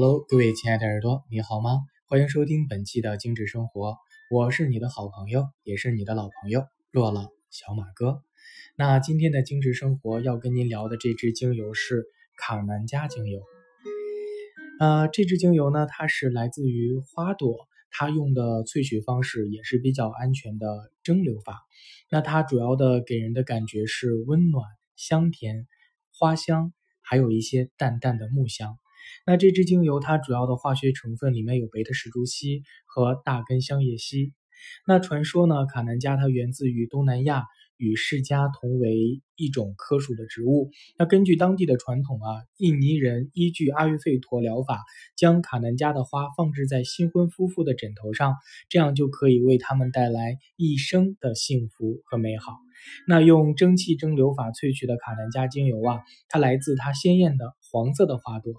Hello，各位亲爱的耳朵，你好吗？欢迎收听本期的精致生活，我是你的好朋友，也是你的老朋友若了小马哥。那今天的精致生活要跟您聊的这支精油是卡南加精油。呃，这支精油呢，它是来自于花朵，它用的萃取方式也是比较安全的蒸馏法。那它主要的给人的感觉是温暖、香甜、花香，还有一些淡淡的木香。那这支精油它主要的化学成分里面有贝塔石竹烯和大根香叶烯。那传说呢，卡南加它源自于东南亚。与释迦同为一种科属的植物。那根据当地的传统啊，印尼人依据阿育吠陀疗法，将卡南加的花放置在新婚夫妇的枕头上，这样就可以为他们带来一生的幸福和美好。那用蒸汽蒸馏法萃取的卡南加精油啊，它来自它鲜艳的黄色的花朵。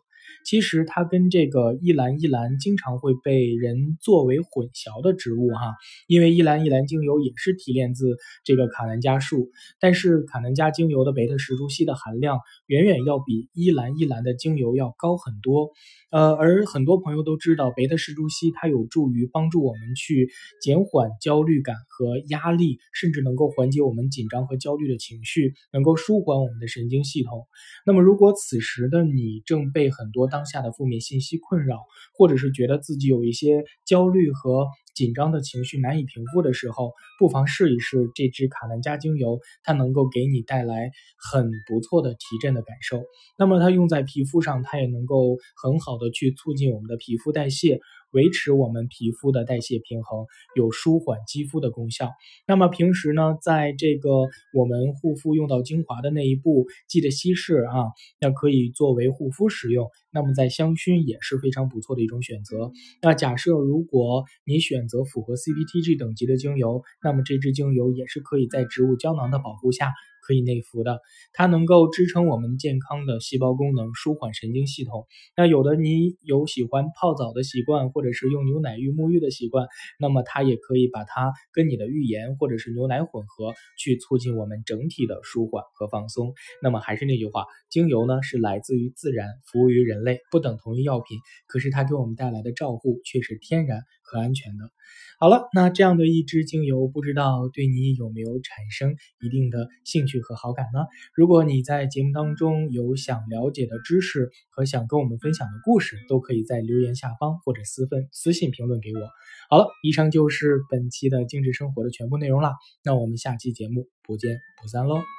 其实它跟这个依兰依兰经常会被人作为混淆的植物哈，因为依兰依兰精油也是提炼自这个卡南加树，但是卡南加精油的贝塔石竹烯的含量远远要比依兰依兰的精油要高很多。呃，而很多朋友都知道，贝塔石竹烯它有助于帮助我们去减缓焦虑感和压力，甚至能够缓解我们紧张和焦虑的情绪，能够舒缓我们的神经系统。那么，如果此时的你正被很多当下的负面信息困扰，或者是觉得自己有一些焦虑和紧张的情绪难以平复的时候，不妨试一试这支卡兰加精油，它能够给你带来很不错的提振的感受。那么它用在皮肤上，它也能够很好。的去促进我们的皮肤代谢，维持我们皮肤的代谢平衡，有舒缓肌肤的功效。那么平时呢，在这个我们护肤用到精华的那一步，记得稀释啊，那可以作为护肤使用。那么在香薰也是非常不错的一种选择。那假设如果你选择符合 CPTG 等级的精油，那么这支精油也是可以在植物胶囊的保护下。可以内服的，它能够支撑我们健康的细胞功能，舒缓神经系统。那有的你有喜欢泡澡的习惯，或或者是用牛奶浴沐浴的习惯，那么它也可以把它跟你的浴盐或者是牛奶混合，去促进我们整体的舒缓和放松。那么还是那句话，精油呢是来自于自然，服务于人类，不等同于药品。可是它给我们带来的照护却是天然和安全的。好了，那这样的一支精油，不知道对你有没有产生一定的兴趣和好感呢？如果你在节目当中有想了解的知识和想跟我们分享的故事，都可以在留言下方或者私分私信评论给我。好了，以上就是本期的精致生活的全部内容了，那我们下期节目不见不散喽。